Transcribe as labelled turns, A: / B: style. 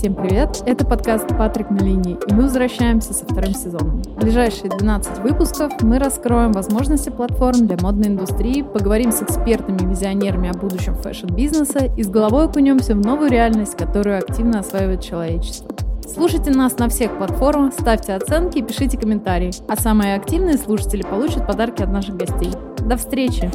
A: Всем привет! Это подкаст «Патрик на линии», и мы возвращаемся со вторым сезоном. В ближайшие 12 выпусков мы раскроем возможности платформ для модной индустрии, поговорим с экспертами и визионерами о будущем фэшн-бизнеса и с головой окунемся в новую реальность, которую активно осваивает человечество. Слушайте нас на всех платформах, ставьте оценки и пишите комментарии. А самые активные слушатели получат подарки от наших гостей. До встречи!